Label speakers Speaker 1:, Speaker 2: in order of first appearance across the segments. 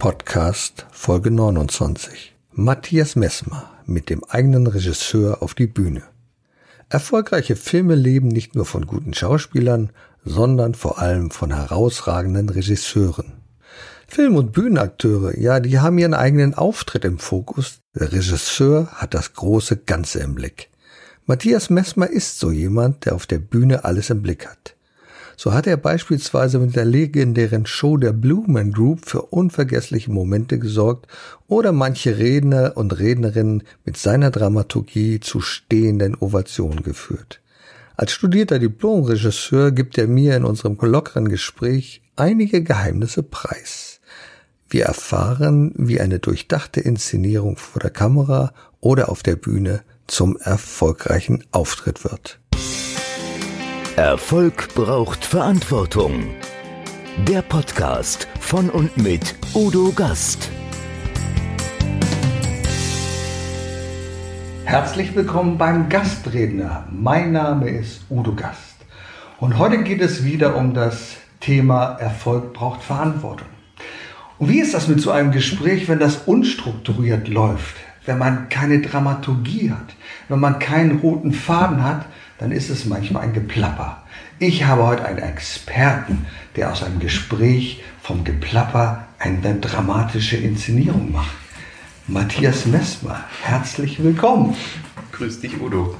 Speaker 1: Podcast Folge 29. Matthias Messmer mit dem eigenen Regisseur auf die Bühne. Erfolgreiche Filme leben nicht nur von guten Schauspielern, sondern vor allem von herausragenden Regisseuren. Film- und Bühnenakteure, ja, die haben ihren eigenen Auftritt im Fokus. Der Regisseur hat das große Ganze im Blick. Matthias Messmer ist so jemand, der auf der Bühne alles im Blick hat. So hat er beispielsweise mit der legendären Show der Blue Man Group für unvergessliche Momente gesorgt oder manche Redner und Rednerinnen mit seiner Dramaturgie zu stehenden Ovationen geführt. Als studierter Diplomregisseur gibt er mir in unserem lockeren Gespräch einige Geheimnisse preis. Wir erfahren, wie eine durchdachte Inszenierung vor der Kamera oder auf der Bühne zum erfolgreichen Auftritt wird.
Speaker 2: Erfolg braucht Verantwortung. Der Podcast von und mit Udo Gast.
Speaker 1: Herzlich willkommen beim Gastredner. Mein Name ist Udo Gast. Und heute geht es wieder um das Thema Erfolg braucht Verantwortung. Und wie ist das mit so einem Gespräch, wenn das unstrukturiert läuft? Wenn man keine Dramaturgie hat? Wenn man keinen roten Faden hat? Dann ist es manchmal ein Geplapper. Ich habe heute einen Experten, der aus einem Gespräch vom Geplapper eine dramatische Inszenierung macht. Matthias Messmer, herzlich willkommen.
Speaker 3: Grüß dich, Udo.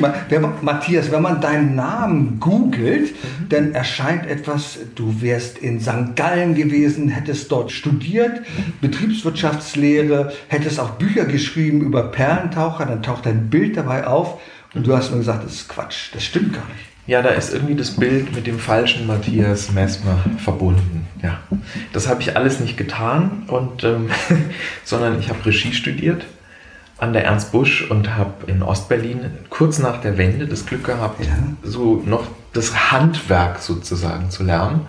Speaker 1: Matthias, wenn man deinen Namen googelt, mhm. dann erscheint etwas, du wärst in St. Gallen gewesen, hättest dort studiert, Betriebswirtschaftslehre, hättest auch Bücher geschrieben über Perlentaucher, dann taucht dein Bild dabei auf und du hast mir gesagt, das ist Quatsch, das stimmt gar nicht.
Speaker 3: Ja, da ist irgendwie das Bild mit dem falschen Matthias Messmer verbunden. Ja, das habe ich alles nicht getan, und, ähm, sondern ich habe Regie studiert an der Ernst Busch und habe in Ostberlin kurz nach der Wende das Glück gehabt, ja. so noch das Handwerk sozusagen zu lernen.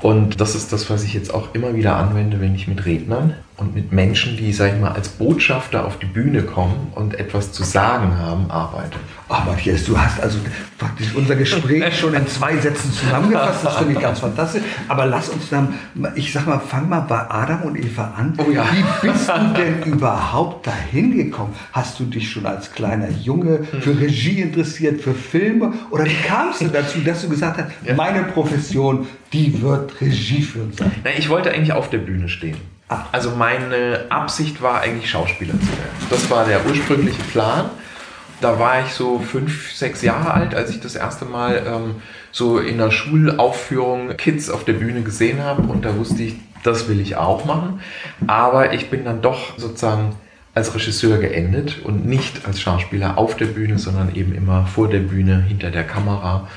Speaker 3: Und das ist das, was ich jetzt auch immer wieder anwende, wenn ich mit Rednern und mit Menschen, die, sag ich mal, als Botschafter auf die Bühne kommen und etwas zu sagen haben, arbeite.
Speaker 1: Ach Matthias, du hast also praktisch unser Gespräch schon in zwei Sätzen zusammengefasst. Das finde ich ganz fantastisch. Aber lass uns dann, ich sag mal, fang mal bei Adam und Eva an. Oh ja. Wie bist du denn überhaupt dahin gekommen? Hast du dich schon als kleiner Junge für Regie interessiert, für Filme? Oder wie kamst du dazu, dass du gesagt hast, ja. meine Profession, die wird Regie führen sein?
Speaker 3: Nein, ich wollte eigentlich auf der Bühne stehen. Ah. Also meine Absicht war eigentlich Schauspieler zu werden. Das war der ursprüngliche Plan da war ich so fünf, sechs Jahre alt, als ich das erste Mal ähm, so in der Schulaufführung Kids auf der Bühne gesehen habe und da wusste ich, das will ich auch machen. Aber ich bin dann doch sozusagen als Regisseur geendet und nicht als Schauspieler auf der Bühne, sondern eben immer vor der Bühne, hinter der Kamera.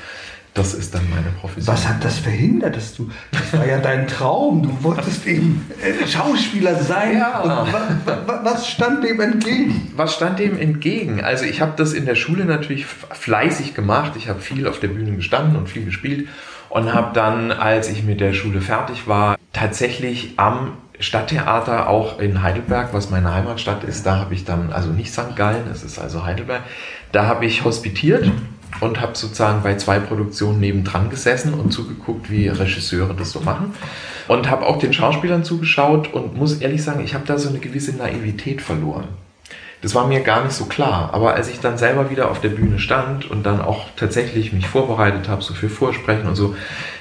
Speaker 3: Das ist dann meine Profession.
Speaker 1: Was hat das verhindert, dass du, das war ja dein Traum, du wolltest eben Schauspieler sein. Ja. Was, was stand dem entgegen?
Speaker 3: Was stand dem entgegen? Also ich habe das in der Schule natürlich fleißig gemacht. Ich habe viel auf der Bühne gestanden und viel gespielt und habe dann, als ich mit der Schule fertig war, tatsächlich am Stadttheater auch in Heidelberg, was meine Heimatstadt ist, da habe ich dann, also nicht St. Gallen, es ist also Heidelberg, da habe ich hospitiert und habe sozusagen bei zwei Produktionen nebendran gesessen und zugeguckt, wie Regisseure das so machen. Und habe auch den Schauspielern zugeschaut und muss ehrlich sagen, ich habe da so eine gewisse Naivität verloren. Das war mir gar nicht so klar. Aber als ich dann selber wieder auf der Bühne stand und dann auch tatsächlich mich vorbereitet habe, so für Vorsprechen und so,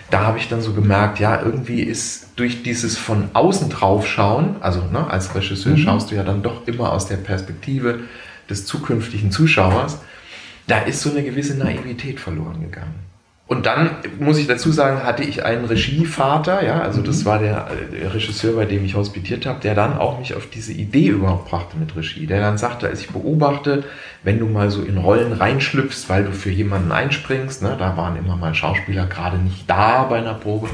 Speaker 3: da habe ich dann so gemerkt, ja, irgendwie ist durch dieses von außen drauf schauen, also ne, als Regisseur mhm. schaust du ja dann doch immer aus der Perspektive des zukünftigen Zuschauers da ist so eine gewisse Naivität verloren gegangen. Und dann muss ich dazu sagen, hatte ich einen Regievater, ja, also das mhm. war der, der Regisseur, bei dem ich hospitiert habe, der dann auch mich auf diese Idee überhaupt brachte mit Regie. Der dann sagte, als ich beobachte, wenn du mal so in Rollen reinschlüpfst, weil du für jemanden einspringst, ne, da waren immer mal Schauspieler gerade nicht da bei einer Probe,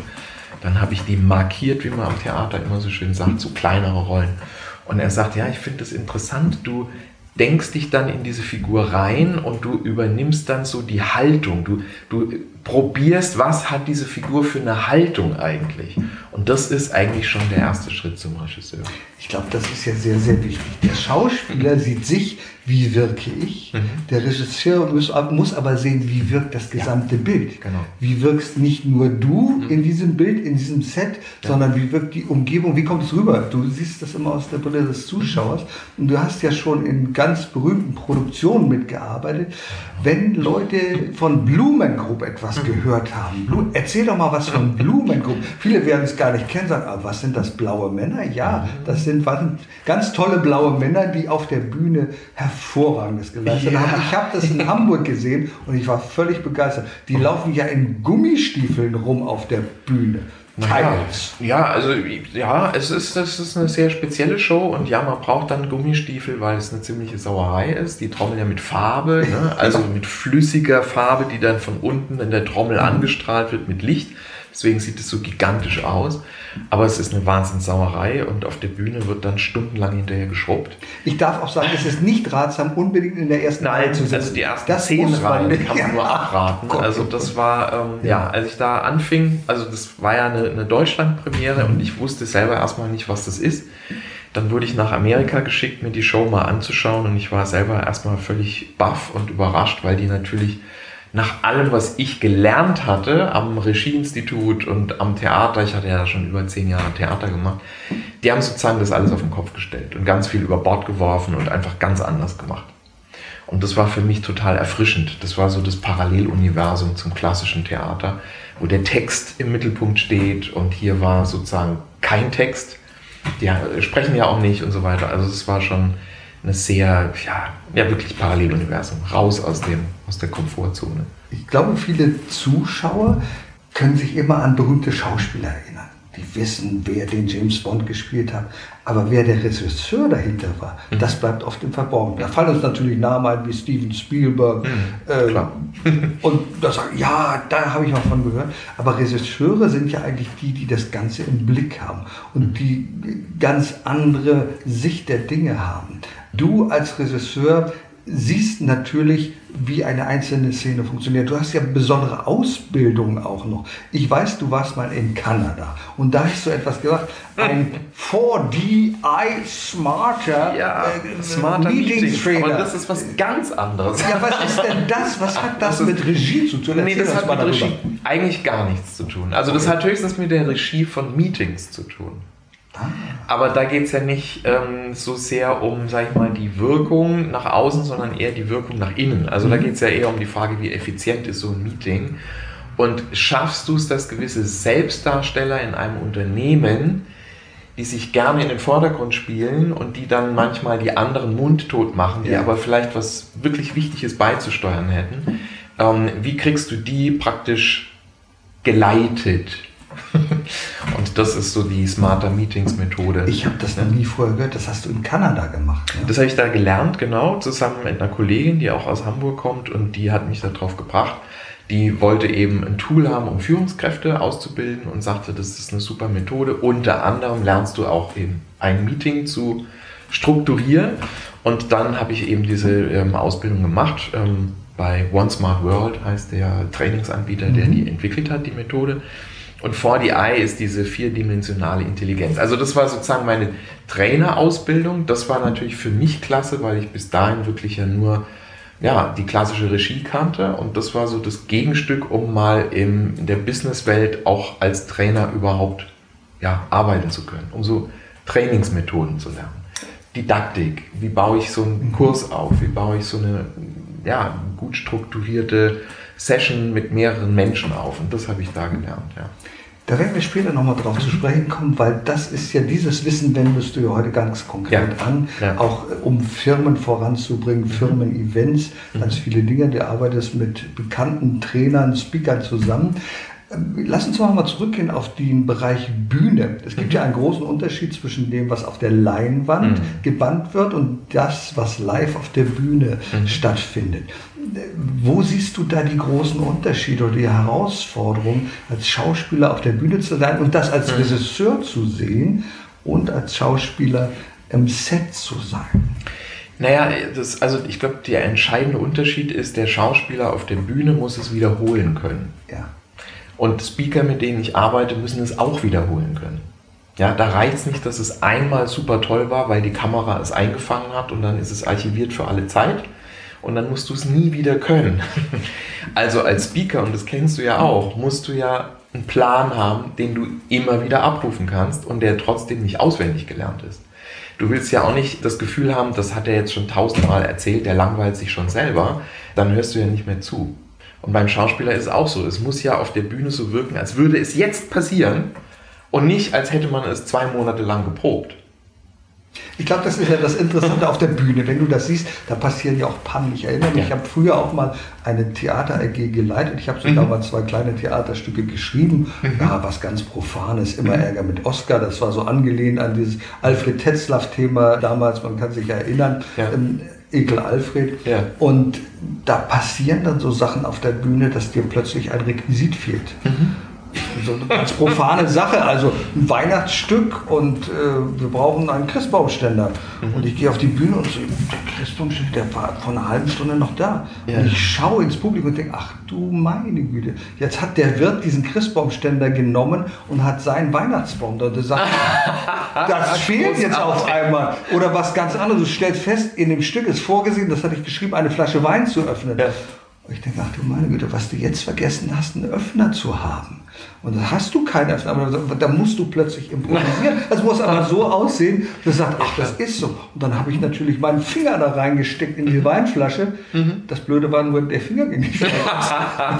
Speaker 3: dann habe ich die markiert, wie man am Theater immer so schön sagt, so kleinere Rollen. Und er sagt, ja, ich finde das interessant, du denkst dich dann in diese Figur rein und du übernimmst dann so die Haltung. Du, du probierst, was hat diese Figur für eine Haltung eigentlich. Und das ist eigentlich schon der erste Schritt zum Regisseur.
Speaker 1: Ich glaube, das ist ja sehr, sehr wichtig. Der Schauspieler sieht sich, wie wirke ich. Mhm. Der Regisseur muss, muss, aber sehen, wie wirkt das gesamte ja, Bild. Genau. Wie wirkst nicht nur du mhm. in diesem Bild, in diesem Set, ja. sondern wie wirkt die Umgebung, wie kommt es rüber? Du siehst das immer aus der Brille des Zuschauers und du hast ja schon in ganz berühmten Produktionen mitgearbeitet. Wenn Leute von Blumen Group etwas mhm. gehört haben, Blumen, erzähl doch mal was von Blumen Group. Viele werden es gar nicht kennen, sagen, aber was sind das blaue Männer? Ja, das sind ganz tolle blaue Männer, die auf der Bühne hervorragendes geleistet ja. haben. Ich habe das in Hamburg gesehen und ich war völlig begeistert. Die laufen ja in Gummistiefeln rum auf der Bühne.
Speaker 3: Teils. Ja, also ja, es ist, das ist eine sehr spezielle Show und ja, man braucht dann Gummistiefel, weil es eine ziemliche Sauerei ist. Die Trommel ja mit Farbe, ne? also mit flüssiger Farbe, die dann von unten in der Trommel mhm. angestrahlt wird mit Licht. Deswegen sieht es so gigantisch aus. Aber es ist eine Wahnsinnssauerei und auf der Bühne wird dann stundenlang hinterher geschrubbt.
Speaker 1: Ich darf auch sagen, es ist nicht ratsam, unbedingt in der ersten
Speaker 3: Reihe zu sitzen. Also die ersten das zehn Reihen kann man nur abraten. Gott, also das war, ähm, ja. ja. als ich da anfing, also das war ja eine, eine Deutschland-Premiere und ich wusste selber erstmal nicht, was das ist. Dann wurde ich nach Amerika geschickt, mir die Show mal anzuschauen und ich war selber erstmal völlig baff und überrascht, weil die natürlich nach allem, was ich gelernt hatte am Regieinstitut und am Theater, ich hatte ja schon über zehn Jahre Theater gemacht, die haben sozusagen das alles auf den Kopf gestellt und ganz viel über Bord geworfen und einfach ganz anders gemacht. Und das war für mich total erfrischend. Das war so das Paralleluniversum zum klassischen Theater, wo der Text im Mittelpunkt steht und hier war sozusagen kein Text. Die sprechen ja auch nicht und so weiter. Also es war schon eine sehr, ja, ja wirklich Paralleluniversum, raus aus, dem, aus der Komfortzone.
Speaker 1: Ich glaube, viele Zuschauer können sich immer an berühmte Schauspieler erinnern. Die wissen, wer den James Bond gespielt hat. Aber wer der Regisseur dahinter war, mhm. das bleibt oft im Verborgenen. Da fallen uns natürlich Namen ein wie Steven Spielberg. Mhm, äh, und da sagen, ja, da habe ich mal von gehört. Aber Regisseure sind ja eigentlich die, die das Ganze im Blick haben und die ganz andere Sicht der Dinge haben. Du als Regisseur siehst natürlich, wie eine einzelne Szene funktioniert. Du hast ja besondere Ausbildungen auch noch. Ich weiß, du warst mal in Kanada und da hast du etwas gesagt, ein 4DI Smarter,
Speaker 3: ja, äh, Smarter Meetings Trainer. Aber das ist was ganz anderes.
Speaker 1: Ja, was ist denn das? Was hat das, das mit Regie zu tun?
Speaker 3: Erzähl nee, das hat mit Regie eigentlich gar nichts zu tun. Also das hat höchstens mit der Regie von Meetings zu tun. Aber da geht es ja nicht ähm, so sehr um, sag ich mal, die Wirkung nach außen, sondern eher die Wirkung nach innen. Also mhm. da geht es ja eher um die Frage, wie effizient ist so ein Meeting. Und schaffst du es, dass gewisse Selbstdarsteller in einem Unternehmen, die sich gerne in den Vordergrund spielen und die dann manchmal die anderen mundtot machen, die ja. aber vielleicht was wirklich Wichtiges beizusteuern hätten, ähm, wie kriegst du die praktisch geleitet? Und das ist so die Smarter Meetings Methode.
Speaker 1: Ich habe das noch nie vorher gehört. Das hast du in Kanada gemacht.
Speaker 3: Ja? Das habe ich da gelernt, genau, zusammen mit einer Kollegin, die auch aus Hamburg kommt und die hat mich darauf gebracht. Die wollte eben ein Tool haben, um Führungskräfte auszubilden und sagte, das ist eine super Methode. Unter anderem lernst du auch eben ein Meeting zu strukturieren. Und dann habe ich eben diese ähm, Ausbildung gemacht. Ähm, bei One Smart World heißt der Trainingsanbieter, der mhm. die entwickelt hat, die Methode. Und 4DI ist diese vierdimensionale Intelligenz. Also das war sozusagen meine Trainerausbildung. Das war natürlich für mich klasse, weil ich bis dahin wirklich ja nur ja, die klassische Regie kannte. Und das war so das Gegenstück, um mal in, in der Businesswelt auch als Trainer überhaupt ja, arbeiten zu können, um so Trainingsmethoden zu lernen. Didaktik, wie baue ich so einen Kurs auf, wie baue ich so eine ja, gut strukturierte Session mit mehreren Menschen auf. Und das habe ich da gelernt. Ja.
Speaker 1: Da werden wir später nochmal drauf zu sprechen kommen, weil das ist ja dieses Wissen, wendest du ja heute ganz konkret ja. an, ja. auch äh, um Firmen voranzubringen, mhm. Firmen-Events, mhm. ganz viele Dinge. Du arbeitest mit bekannten Trainern, Speakern zusammen. Lass uns mal zurückgehen auf den Bereich Bühne. Es gibt ja einen großen Unterschied zwischen dem, was auf der Leinwand mhm. gebannt wird und das, was live auf der Bühne mhm. stattfindet. Wo siehst du da die großen Unterschiede oder die Herausforderung, als Schauspieler auf der Bühne zu sein und das als mhm. Regisseur zu sehen und als Schauspieler im Set zu sein?
Speaker 3: Naja, das, also ich glaube, der entscheidende Unterschied ist, der Schauspieler auf der Bühne muss es wiederholen können.
Speaker 1: Ja.
Speaker 3: Und Speaker, mit denen ich arbeite, müssen es auch wiederholen können. Ja, da reicht es nicht, dass es einmal super toll war, weil die Kamera es eingefangen hat und dann ist es archiviert für alle Zeit und dann musst du es nie wieder können. Also als Speaker, und das kennst du ja auch, musst du ja einen Plan haben, den du immer wieder abrufen kannst und der trotzdem nicht auswendig gelernt ist. Du willst ja auch nicht das Gefühl haben, das hat er jetzt schon tausendmal erzählt, der langweilt sich schon selber, dann hörst du ja nicht mehr zu. Und beim Schauspieler ist es auch so. Es muss ja auf der Bühne so wirken, als würde es jetzt passieren und nicht, als hätte man es zwei Monate lang geprobt.
Speaker 1: Ich glaube, das ist ja das Interessante auf der Bühne. Wenn du das siehst, da passieren ja auch Pannen. Ich erinnere mich, ja. ich habe früher auch mal eine Theater-AG geleitet. Ich habe sogar mhm. mal zwei kleine Theaterstücke geschrieben. Mhm. Ja, was ganz Profanes, immer mhm. Ärger mit Oscar. Das war so angelehnt an dieses Alfred Tetzlaff-Thema damals, man kann sich erinnern. Ja. Ähm, Ekel Alfred. Ja. Und da passieren dann so Sachen auf der Bühne, dass dir plötzlich ein Requisit fehlt. Mhm so eine ganz profane Sache. Also ein Weihnachtsstück und äh, wir brauchen einen Christbaumständer. Mhm. Und ich gehe auf die Bühne und sehe, der Christbaumständer, der war vor einer halben Stunde noch da. Ja. Und ich schaue ins Publikum und denke, ach du meine Güte, jetzt hat der Wirt diesen Christbaumständer genommen und hat seinen Weihnachtsbaum da. Der sagt, das fehlt jetzt auf einmal. Oder was ganz anderes. Du stellst fest, in dem Stück ist vorgesehen, das hatte ich geschrieben, eine Flasche Wein zu öffnen. Ja. Und ich denke, ach du meine Güte, was du jetzt vergessen hast, einen Öffner zu haben. Und dann hast du keinen Öffner, aber da musst du plötzlich improvisieren. Es muss aber so aussehen, dass du sagst, ach, das ist so. Und dann habe ich natürlich meinen Finger da reingesteckt in die Weinflasche. Mhm. Das Blöde war nur, der Finger ging nicht ja,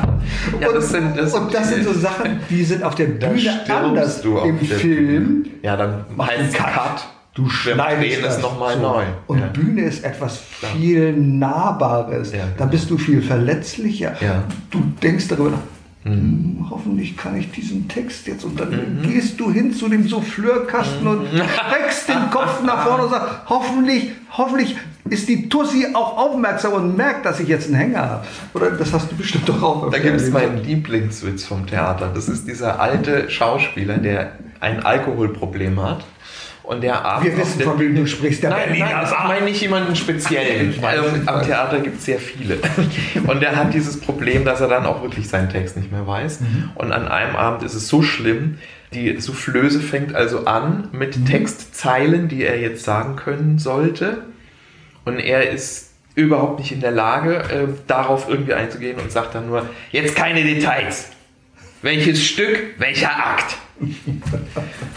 Speaker 1: das sind, das und das sind so Sachen, die sind auf der Bühne anders im Film.
Speaker 3: Ja, dann heißt Cut.
Speaker 1: Du schneidest
Speaker 3: es nochmal so. neu.
Speaker 1: Und ja. Bühne ist etwas viel Nahbares. Ja, Da bist du viel verletzlicher. Ja. Du denkst darüber nach, Mhm. Hm, hoffentlich kann ich diesen Text jetzt und dann mhm. gehst du hin zu dem Souffleurkasten mhm. und streckst den Kopf nach vorne und sagst, hoffentlich, hoffentlich ist die Tussi auch aufmerksam und merkt, dass ich jetzt einen Hänger habe. Oder das hast du bestimmt doch auch.
Speaker 3: Da gibt es meinen Lieblingswitz vom Theater. Das ist dieser alte Schauspieler, der ein Alkoholproblem hat und der
Speaker 1: abends. Wir wissen, von wem du sprichst.
Speaker 3: Der nein, nein, ich meine nicht jemanden speziellen. Also, am Theater gibt es sehr viele. Und der hat dieses Problem, dass er dann auch wirklich seinen Text nicht mehr weiß. Mhm. Und an einem Abend ist es so schlimm, die Soufflöse fängt also an mit mhm. Textzeilen, die er jetzt sagen können sollte. Und er ist überhaupt nicht in der Lage, äh, darauf irgendwie einzugehen und sagt dann nur, jetzt keine Details. Welches Stück, welcher Akt?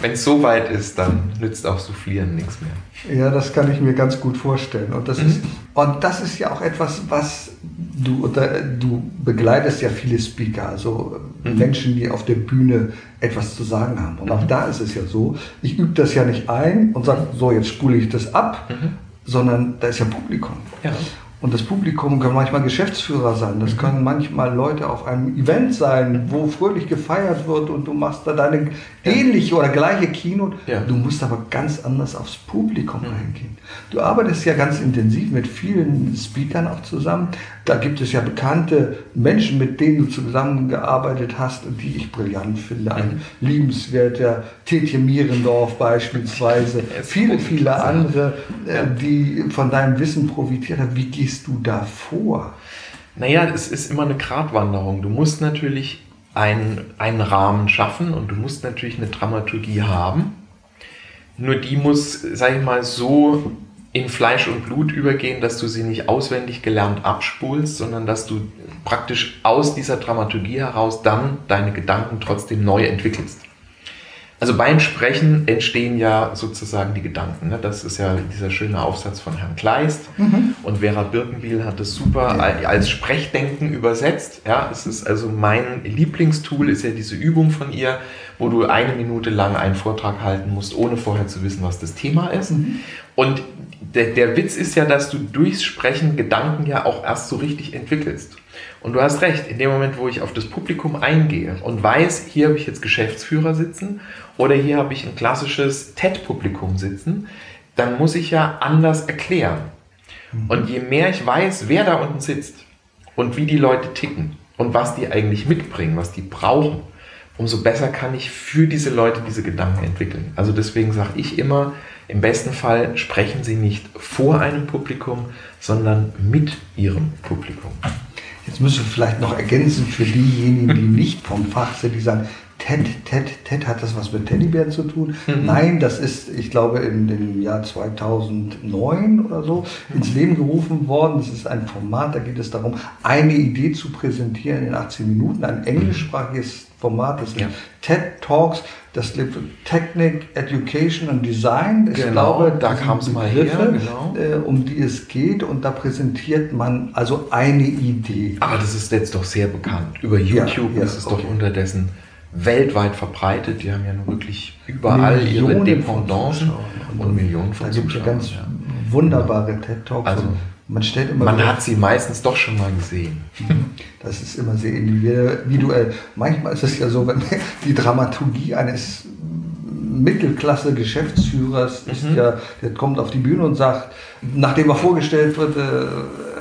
Speaker 3: Wenn es so weit ist, dann nützt auch Soufflieren nichts mehr.
Speaker 1: Ja, das kann ich mir ganz gut vorstellen. Und das, mhm. ist, und das ist ja auch etwas, was du, du begleitest ja viele Speaker, also mhm. Menschen, die auf der Bühne etwas zu sagen haben. Und auch mhm. da ist es ja so, ich übe das ja nicht ein und sage, so, jetzt spule ich das ab, mhm. sondern da ist ja Publikum. Ja. Und das Publikum kann manchmal Geschäftsführer sein, das können manchmal Leute auf einem Event sein, wo fröhlich gefeiert wird und du machst da deine ähnliche oder gleiche Kino. Ja. Du musst aber ganz anders aufs Publikum mhm. eingehen. Du arbeitest ja ganz intensiv mit vielen Speakern auch zusammen. Da gibt es ja bekannte Menschen, mit denen du zusammengearbeitet hast und die ich brillant finde. Ein mhm. liebenswerter Tetje Mierendorf beispielsweise. viele, viele andere, äh, die von deinem Wissen profitiert haben. Wie gehst gehst du da vor?
Speaker 3: Naja, es ist immer eine Gratwanderung. Du musst natürlich einen, einen Rahmen schaffen und du musst natürlich eine Dramaturgie haben. Nur die muss, sag ich mal, so in Fleisch und Blut übergehen, dass du sie nicht auswendig gelernt abspulst, sondern dass du praktisch aus dieser Dramaturgie heraus dann deine Gedanken trotzdem neu entwickelst. Also beim Sprechen entstehen ja sozusagen die Gedanken. Ne? Das ist ja dieser schöne Aufsatz von Herrn Kleist. Mhm. Und Vera Birkenbiel hat das super als Sprechdenken übersetzt. Ja, es ist also mein Lieblingstool, ist ja diese Übung von ihr, wo du eine Minute lang einen Vortrag halten musst, ohne vorher zu wissen, was das Thema ist. Mhm. Und der, der Witz ist ja, dass du durchs Sprechen Gedanken ja auch erst so richtig entwickelst. Und du hast recht, in dem Moment, wo ich auf das Publikum eingehe und weiß, hier habe ich jetzt Geschäftsführer sitzen oder hier habe ich ein klassisches TED-Publikum sitzen, dann muss ich ja anders erklären. Mhm. Und je mehr ich weiß, wer da unten sitzt und wie die Leute ticken und was die eigentlich mitbringen, was die brauchen, umso besser kann ich für diese Leute diese Gedanken entwickeln. Also deswegen sage ich immer, Im besten Fall sprechen Sie nicht vor einem Publikum, sondern mit Ihrem Publikum.
Speaker 1: Jetzt müssen wir vielleicht noch ergänzen für diejenigen, die nicht vom Fach sind, die sagen, Ted, Ted, Ted, hat das was mit Teddybären zu tun? Mhm. Nein, das ist, ich glaube, in dem Jahr 2009 oder so ins Leben gerufen worden. Das ist ein Format, da geht es darum, eine Idee zu präsentieren in 18 Minuten, ein englischsprachiges Format, das sind ja. TED Talks, das lebt Technik, Education und Design.
Speaker 3: Ich genau, glaube, da kam es mal her,
Speaker 1: genau. äh, um die es geht und da präsentiert man also eine Idee.
Speaker 3: Aber das ist jetzt doch sehr bekannt. Über YouTube ja, ja, ist es okay. doch unterdessen weltweit verbreitet. Die haben ja nun wirklich überall Millionen ihre Dependancen
Speaker 1: und, Millionen von Da gibt es ja ganz wunderbare TED Talks.
Speaker 3: Also, man stellt immer. Man hat sie meistens doch schon mal gesehen.
Speaker 1: Das ist immer sehr individuell. Manchmal ist es ja so, wenn die Dramaturgie eines Mittelklasse-Geschäftsführers ist mhm. ja, der kommt auf die Bühne und sagt, nachdem er vorgestellt wird, äh,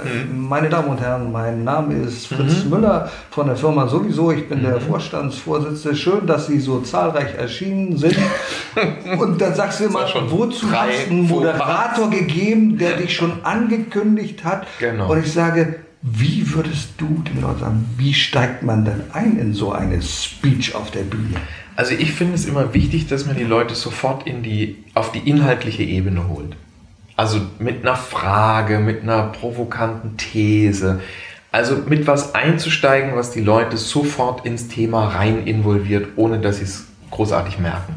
Speaker 1: Mhm. Meine Damen und Herren, mein Name ist Fritz mhm. Müller von der Firma sowieso. Ich bin mhm. der Vorstandsvorsitzende. Schön, dass Sie so zahlreich erschienen sind. und dann sagst du immer, wozu hast du einen Moderator gegeben, der dich schon angekündigt hat? Genau. Und ich sage, wie würdest du den Leuten sagen, wie steigt man denn ein in so eine Speech auf der Bühne?
Speaker 3: Also ich finde es immer wichtig, dass man die Leute sofort in die, auf die inhaltliche Ebene holt. Also mit einer Frage, mit einer provokanten These. Also mit was einzusteigen, was die Leute sofort ins Thema rein involviert, ohne dass sie es großartig merken.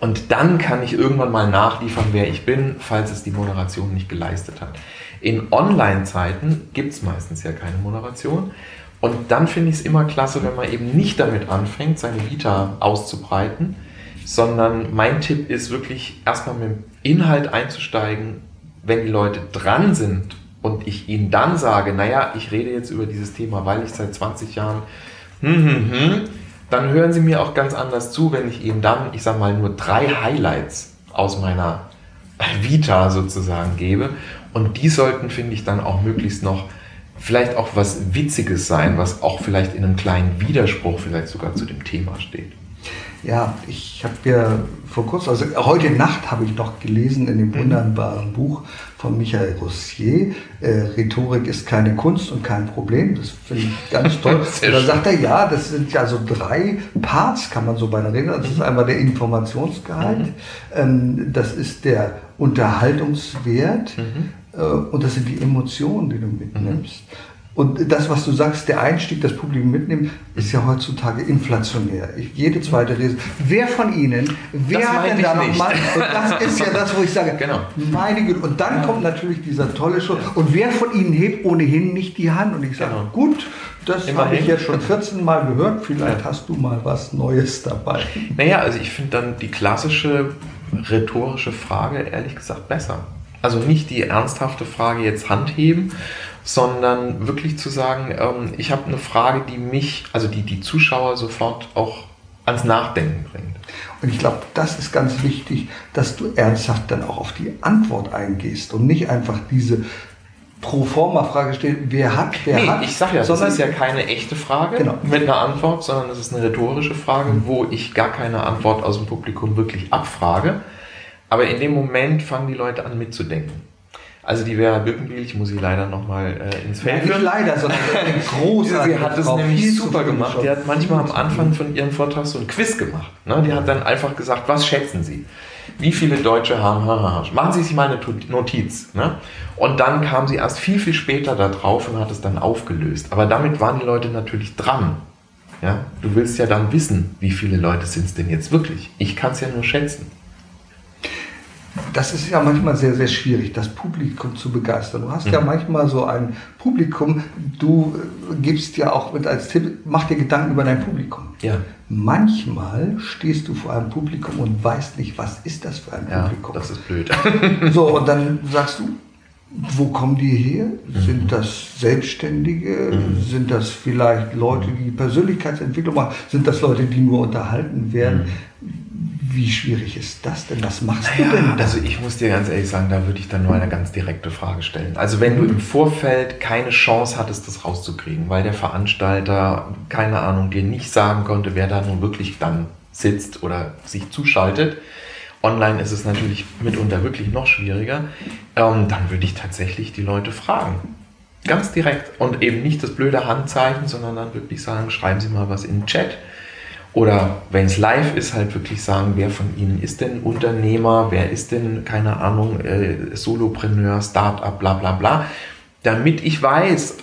Speaker 3: Und dann kann ich irgendwann mal nachliefern, wer ich bin, falls es die Moderation nicht geleistet hat. In Online-Zeiten gibt es meistens ja keine Moderation. Und dann finde ich es immer klasse, wenn man eben nicht damit anfängt, seine Vita auszubreiten, sondern mein Tipp ist wirklich erstmal mit dem Inhalt einzusteigen, wenn die Leute dran sind und ich ihnen dann sage, naja, ich rede jetzt über dieses Thema, weil ich seit 20 Jahren, hm, hm, hm, dann hören sie mir auch ganz anders zu, wenn ich ihnen dann, ich sag mal, nur drei Highlights aus meiner Vita sozusagen gebe. Und die sollten, finde ich, dann auch möglichst noch vielleicht auch was Witziges sein, was auch vielleicht in einem kleinen Widerspruch vielleicht sogar zu dem Thema steht.
Speaker 1: Ja, ich habe ja vor kurzem, also heute Nacht habe ich noch gelesen in dem mhm. wunderbaren Buch von Michael Rossier, äh, Rhetorik ist keine Kunst und kein Problem. Das finde ich ganz toll. und da sagt er, ja, das sind ja so drei Parts, kann man so bei einer Rede. Das ist mhm. einmal der Informationsgehalt, mhm. ähm, das ist der Unterhaltungswert und das sind die Emotionen, die du mitnimmst. Und das, was du sagst, der Einstieg, das Publikum mitnehmen, ist ja heutzutage inflationär. Ich, jede zweite Lese. Wer von Ihnen, wer hat denn da nochmal? Und das ist ja das, wo ich sage, genau. meine Güte. Und dann ja. kommt natürlich dieser tolle Show. Und wer von Ihnen hebt ohnehin nicht die Hand? Und ich sage, genau. gut, das habe ich jetzt schon 14 Mal gehört. Vielleicht ja. hast du mal was Neues dabei.
Speaker 3: Naja, also ich finde dann die klassische rhetorische Frage ehrlich gesagt besser. Also nicht die ernsthafte Frage jetzt Hand heben, sondern wirklich zu sagen, ähm, ich habe eine Frage, die mich, also die die Zuschauer sofort auch ans Nachdenken bringt.
Speaker 1: Und ich glaube, das ist ganz wichtig, dass du ernsthaft dann auch auf die Antwort eingehst und nicht einfach diese pro forma Frage stellst, wer hat, wer nee, hat.
Speaker 3: Ich sage ja, das ist ja keine echte Frage genau. mit einer Antwort, sondern es ist eine rhetorische Frage, mhm. wo ich gar keine Antwort aus dem Publikum wirklich abfrage. Aber in dem Moment fangen die Leute an mitzudenken. Also die Vera Birkenbiel, ich muss sie leider nochmal äh, ins Feld
Speaker 1: führen. Nicht leider, sondern großartig.
Speaker 3: sie hat es nämlich super gemacht. Die hat manchmal am Anfang von ihrem Vortrag so ein Quiz gemacht. Ne? Die hat dann einfach gesagt, was schätzen Sie? Wie viele Deutsche haben Machen Sie sich mal eine Notiz. Ne? Und dann kam sie erst viel, viel später da drauf und hat es dann aufgelöst. Aber damit waren die Leute natürlich dran. Ja? Du willst ja dann wissen, wie viele Leute sind es denn jetzt wirklich. Ich kann es ja nur schätzen
Speaker 1: das ist ja manchmal sehr, sehr schwierig, das Publikum zu begeistern. Du hast mhm. ja manchmal so ein Publikum, du gibst ja auch mit als Tipp, mach dir Gedanken über dein Publikum.
Speaker 3: Ja.
Speaker 1: Manchmal stehst du vor einem Publikum und weißt nicht, was ist das für ein ja, Publikum.
Speaker 3: Das ist blöd.
Speaker 1: so, und dann sagst du, wo kommen die her? Mhm. Sind das Selbstständige? Mhm. Sind das vielleicht Leute, die Persönlichkeitsentwicklung machen? Sind das Leute, die nur unterhalten werden? Mhm wie schwierig ist das denn? Was machst naja, du denn?
Speaker 3: Also ich muss dir ganz ehrlich sagen, da würde ich dann nur eine ganz direkte Frage stellen. Also wenn du im Vorfeld keine Chance hattest, das rauszukriegen, weil der Veranstalter, keine Ahnung, dir nicht sagen konnte, wer da nun wirklich dann sitzt oder sich zuschaltet, Online ist es natürlich mitunter wirklich noch schwieriger. Ähm, dann würde ich tatsächlich die Leute fragen. Ganz direkt. Und eben nicht das blöde Handzeichen, sondern dann wirklich sagen, schreiben Sie mal was in den Chat. Oder wenn es live ist, halt wirklich sagen, wer von Ihnen ist denn Unternehmer, wer ist denn, keine Ahnung, äh, Solopreneur, Startup, bla bla bla. Damit ich weiß,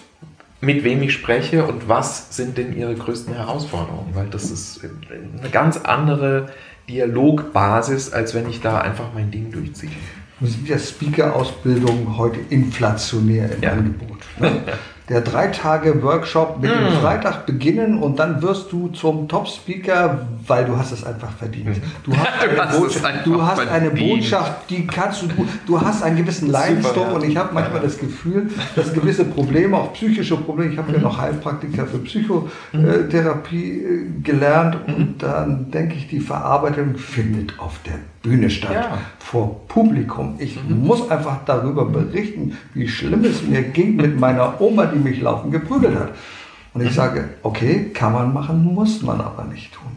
Speaker 3: mit wem ich spreche und was sind denn Ihre größten Herausforderungen. Weil das ist eine ganz andere Dialogbasis, als wenn ich da einfach mein Ding durchziehe.
Speaker 1: Nun sind ja Speaker-Ausbildungen heute inflationär im ja. Angebot. Ne? der drei Tage Workshop mit dem mm. Freitag beginnen und dann wirst du zum Top-Speaker, weil du hast es einfach verdient. Mm. Du hast, eine, hast, Botschaft, du hast eine, Botschaft, die kannst du. Du hast einen gewissen Leidensdruck ja. und ich habe manchmal das Gefühl, dass gewisse Probleme, auch psychische Probleme, ich habe ja mhm. noch Heilpraktiker für Psychotherapie äh, gelernt mhm. und dann denke ich, die Verarbeitung findet auf der Bühne statt, ja. vor Publikum. Ich mhm. muss einfach darüber berichten, wie schlimm es mir ging mit meiner Oma, die mich laufend geprügelt hat. Und ich mhm. sage, okay, kann man machen, muss man aber nicht tun.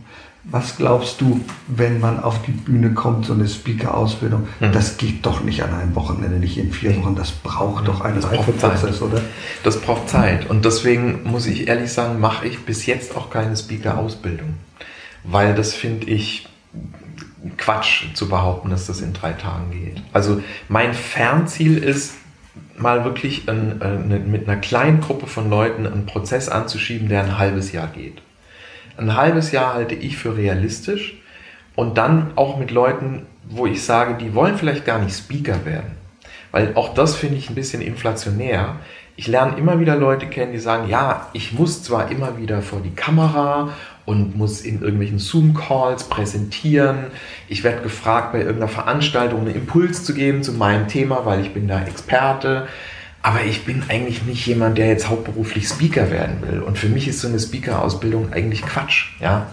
Speaker 1: Was glaubst du, wenn man auf die Bühne kommt, so eine Speaker-Ausbildung? Mhm. Das geht doch nicht an einem Wochenende, nicht in vier Wochen. Das braucht doch einen
Speaker 3: Reifeprozess, oder? Das braucht Zeit. Und deswegen muss ich ehrlich sagen, mache ich bis jetzt auch keine Speaker-Ausbildung. Weil das finde ich Quatsch zu behaupten, dass das in drei Tagen geht. Also mein Fernziel ist, mal wirklich ein, eine, mit einer kleinen Gruppe von Leuten einen Prozess anzuschieben, der ein halbes Jahr geht. Ein halbes Jahr halte ich für realistisch und dann auch mit Leuten, wo ich sage, die wollen vielleicht gar nicht Speaker werden. Weil auch das finde ich ein bisschen inflationär. Ich lerne immer wieder Leute kennen, die sagen, ja, ich muss zwar immer wieder vor die Kamera und muss in irgendwelchen Zoom-Calls präsentieren. Ich werde gefragt, bei irgendeiner Veranstaltung einen Impuls zu geben zu meinem Thema, weil ich bin da Experte. Aber ich bin eigentlich nicht jemand, der jetzt hauptberuflich Speaker werden will. Und für mich ist so eine Speaker-Ausbildung eigentlich Quatsch. Ja?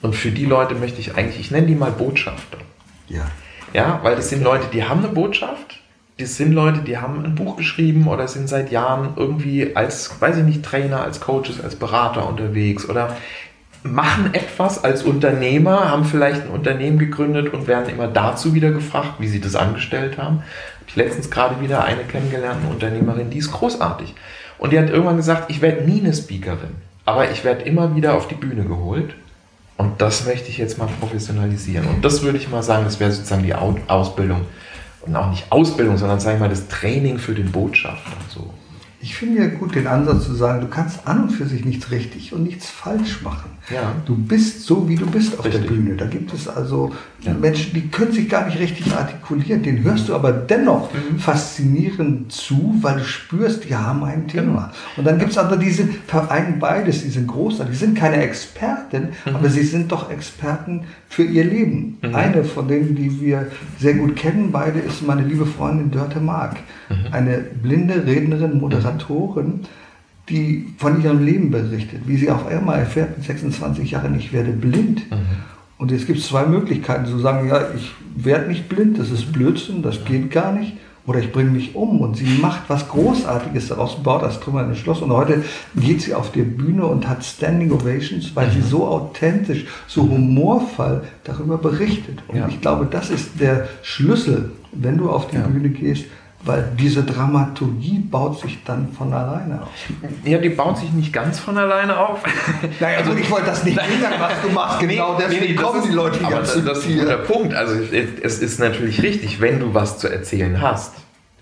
Speaker 3: Und für die Leute möchte ich eigentlich, ich nenne die mal Botschafter. Ja. Ja, weil das sind Leute, die haben eine Botschaft. Das sind Leute, die haben ein Buch geschrieben oder sind seit Jahren irgendwie als, weiß ich nicht, Trainer, als Coaches, als Berater unterwegs oder machen etwas als Unternehmer, haben vielleicht ein Unternehmen gegründet und werden immer dazu wieder gefragt, wie sie das angestellt haben. Habe ich letztens gerade wieder eine kennengelernt, eine Unternehmerin, die ist großartig. Und die hat irgendwann gesagt, ich werde nie eine Speakerin, aber ich werde immer wieder auf die Bühne geholt. Und das möchte ich jetzt mal professionalisieren. Und das würde ich mal sagen, das wäre sozusagen die Ausbildung. Und auch nicht Ausbildung, sondern sage ich mal das Training für den Botschafter. So.
Speaker 1: Ich finde ja gut den Ansatz zu sagen, du kannst an und für sich nichts richtig und nichts falsch machen. Ja. Du bist so, wie du bist auf richtig. der Bühne. Da gibt es also ja. Menschen, die können sich gar nicht richtig artikulieren. Den hörst du aber dennoch mhm. faszinierend zu, weil du spürst, die haben ein Thema. Genau. Und dann gibt es aber diese, vereinen beides, die sind großartig. Die sind keine Experten, mhm. aber sie sind doch Experten für ihr Leben. Mhm. Eine von denen, die wir sehr gut kennen, beide, ist meine liebe Freundin Dörte Mark. Mhm. Eine blinde Rednerin, Moderatorin, die von ihrem Leben berichtet, wie sie auf einmal erfährt mit 26 Jahren, ich werde blind. Mhm. Und jetzt gibt es zwei Möglichkeiten, zu sagen, ja, ich werde nicht blind, das ist Blödsinn, das geht gar nicht. Oder ich bringe mich um und sie macht was Großartiges daraus, baut das Trümmer Schloss. Und heute geht sie auf die Bühne und hat Standing Ovations, weil mhm. sie so authentisch, so humorvoll darüber berichtet. Und ja. ich glaube, das ist der Schlüssel, wenn du auf die ja. Bühne gehst, weil diese Dramaturgie baut sich dann von alleine auf.
Speaker 3: Ja, die baut sich nicht ganz von alleine auf.
Speaker 1: Naja, also ich wollte das nicht ändern, was du machst. Genau nee, deswegen nee, kommen ist, die Leute
Speaker 3: aber das, das ist ein guter Punkt. Also es ist natürlich richtig, wenn du was zu erzählen hast,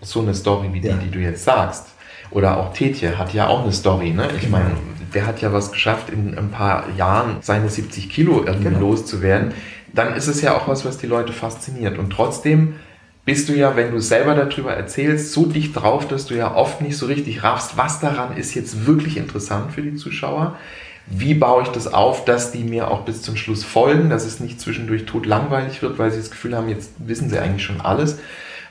Speaker 3: so eine Story wie die, ja. die du jetzt sagst, oder auch Tetje hat ja auch eine Story. Ne? Ich genau. meine, der hat ja was geschafft, in ein paar Jahren seine 70 Kilo irgendwie genau. loszuwerden. Dann ist es ja auch was, was die Leute fasziniert. Und trotzdem bist du ja, wenn du selber darüber erzählst, so dicht drauf, dass du ja oft nicht so richtig raffst, was daran ist jetzt wirklich interessant für die Zuschauer. Wie baue ich das auf, dass die mir auch bis zum Schluss folgen, dass es nicht zwischendurch tot langweilig wird, weil sie das Gefühl haben, jetzt wissen sie eigentlich schon alles.